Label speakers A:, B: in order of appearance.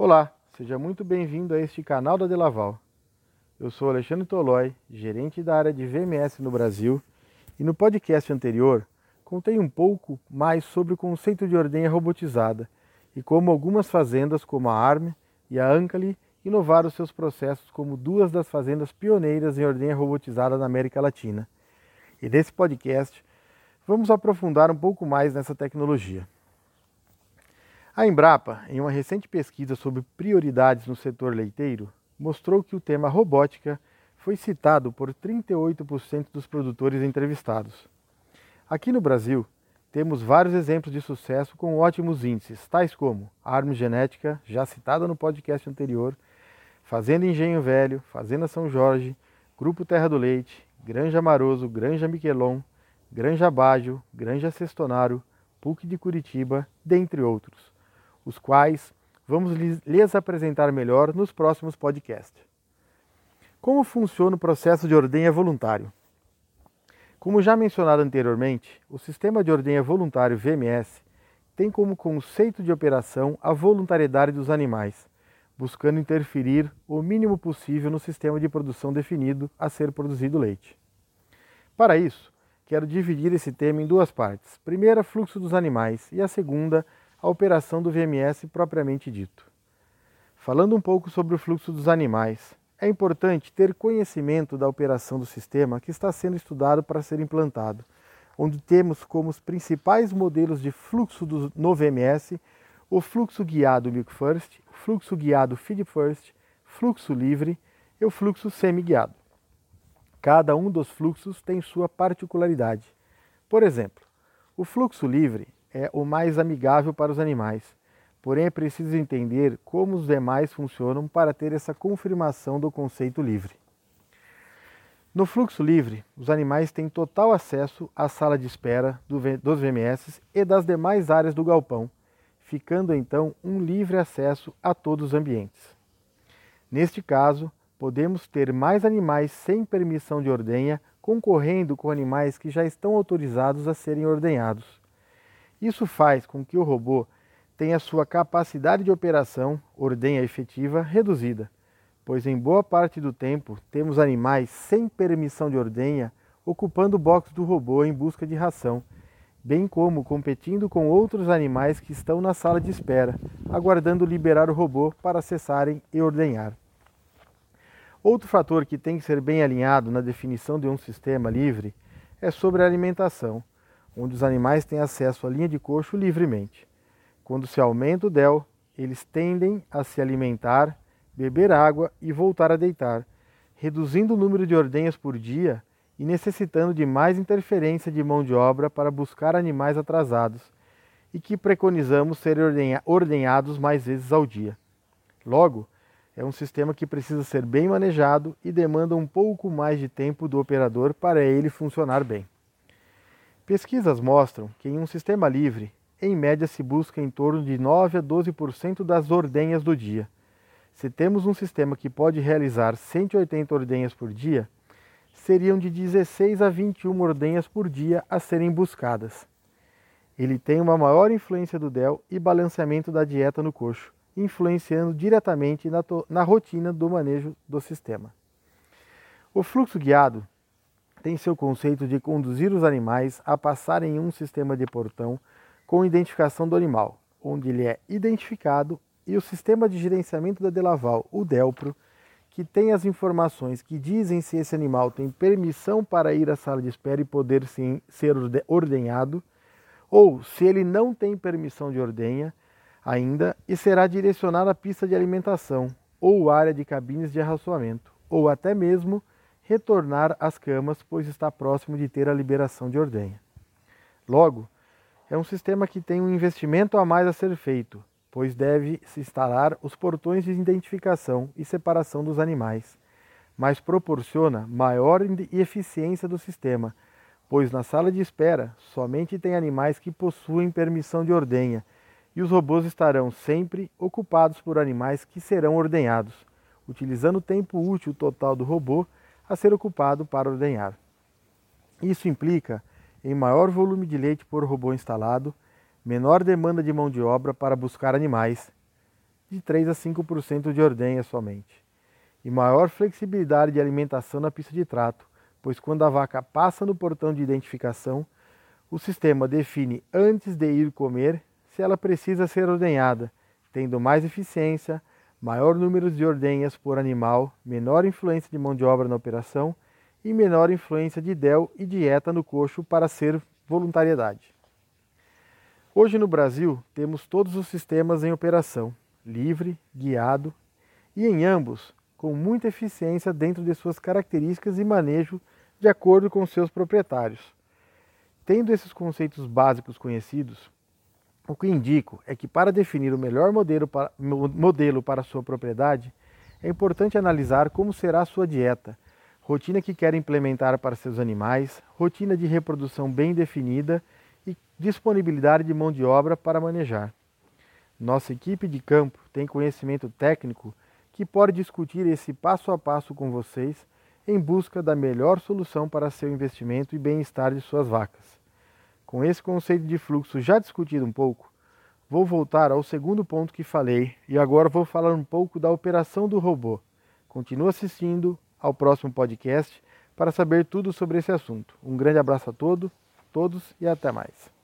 A: Olá, seja muito bem-vindo a este canal da Delaval. Eu sou Alexandre Tolói, gerente da área de VMS no Brasil, e no podcast anterior contei um pouco mais sobre o conceito de ordenha robotizada e como algumas fazendas como a ARM e a Ancali inovaram seus processos como duas das fazendas pioneiras em ordenha robotizada na América Latina. E nesse podcast vamos aprofundar um pouco mais nessa tecnologia. A Embrapa, em uma recente pesquisa sobre prioridades no setor leiteiro, mostrou que o tema robótica foi citado por 38% dos produtores entrevistados. Aqui no Brasil, temos vários exemplos de sucesso com ótimos índices, tais como Armo Genética, já citada no podcast anterior, Fazenda Engenho Velho, Fazenda São Jorge, Grupo Terra do Leite, Granja Maroso, Granja Miquelon, Granja Baggio, Granja Sestonaro, PUC de Curitiba, dentre outros, os quais vamos lhes apresentar melhor nos próximos podcasts. Como funciona o processo de ordenha voluntário? Como já mencionado anteriormente, o sistema de ordenha voluntário VMS tem como conceito de operação a voluntariedade dos animais, buscando interferir o mínimo possível no sistema de produção definido a ser produzido leite. Para isso, quero dividir esse tema em duas partes. Primeira, fluxo dos animais e a segunda, a operação do VMS propriamente dito. Falando um pouco sobre o fluxo dos animais, é importante ter conhecimento da operação do sistema que está sendo estudado para ser implantado, onde temos como os principais modelos de fluxo do, no VMS o fluxo guiado Milk First, o fluxo guiado Feed First, fluxo livre e o fluxo semi-guiado. Cada um dos fluxos tem sua particularidade. Por exemplo, o fluxo livre é o mais amigável para os animais, Porém, é preciso entender como os demais funcionam para ter essa confirmação do conceito livre. No fluxo livre, os animais têm total acesso à sala de espera dos VMS e das demais áreas do galpão, ficando então um livre acesso a todos os ambientes. Neste caso, podemos ter mais animais sem permissão de ordenha concorrendo com animais que já estão autorizados a serem ordenhados. Isso faz com que o robô tem a sua capacidade de operação, ordenha efetiva, reduzida, pois em boa parte do tempo temos animais sem permissão de ordenha ocupando o box do robô em busca de ração, bem como competindo com outros animais que estão na sala de espera, aguardando liberar o robô para acessarem e ordenhar. Outro fator que tem que ser bem alinhado na definição de um sistema livre é sobre a alimentação, onde os animais têm acesso à linha de coxo livremente. Quando se aumenta o DEL, eles tendem a se alimentar, beber água e voltar a deitar, reduzindo o número de ordenhas por dia e necessitando de mais interferência de mão de obra para buscar animais atrasados e que preconizamos serem ordenhados mais vezes ao dia. Logo, é um sistema que precisa ser bem manejado e demanda um pouco mais de tempo do operador para ele funcionar bem. Pesquisas mostram que em um sistema livre, em média se busca em torno de 9 a 12% das ordenhas do dia. Se temos um sistema que pode realizar 180 ordenhas por dia, seriam de 16 a 21 ordenhas por dia a serem buscadas. Ele tem uma maior influência do DEL e balanceamento da dieta no coxo, influenciando diretamente na, na rotina do manejo do sistema. O fluxo guiado tem seu conceito de conduzir os animais a passarem em um sistema de portão com identificação do animal, onde ele é identificado, e o sistema de gerenciamento da Delaval, o DELPRO, que tem as informações que dizem se esse animal tem permissão para ir à sala de espera e poder sim ser ordenhado, ou se ele não tem permissão de ordenha ainda e será direcionado à pista de alimentação ou área de cabines de arraçoamento, ou até mesmo retornar às camas, pois está próximo de ter a liberação de ordenha. Logo, é um sistema que tem um investimento a mais a ser feito, pois deve se instalar os portões de identificação e separação dos animais, mas proporciona maior eficiência do sistema, pois na sala de espera somente tem animais que possuem permissão de ordenha e os robôs estarão sempre ocupados por animais que serão ordenhados, utilizando o tempo útil total do robô a ser ocupado para ordenhar. Isso implica em maior volume de leite por robô instalado, menor demanda de mão de obra para buscar animais, de 3 a 5% de ordenha somente. E maior flexibilidade de alimentação na pista de trato, pois quando a vaca passa no portão de identificação, o sistema define antes de ir comer se ela precisa ser ordenhada, tendo mais eficiência, maior número de ordenhas por animal, menor influência de mão de obra na operação e menor influência de DEL e dieta no coxo para ser voluntariedade. Hoje no Brasil temos todos os sistemas em operação, livre, guiado e em ambos com muita eficiência dentro de suas características e manejo de acordo com seus proprietários. Tendo esses conceitos básicos conhecidos, o que indico é que para definir o melhor modelo para, modelo para sua propriedade, é importante analisar como será a sua dieta, rotina que quer implementar para seus animais, rotina de reprodução bem definida e disponibilidade de mão de obra para manejar. Nossa equipe de campo tem conhecimento técnico que pode discutir esse passo a passo com vocês em busca da melhor solução para seu investimento e bem-estar de suas vacas. Com esse conceito de fluxo já discutido um pouco, vou voltar ao segundo ponto que falei e agora vou falar um pouco da operação do robô. Continue assistindo ao próximo podcast para saber tudo sobre esse assunto. Um grande abraço a todos, todos e até mais.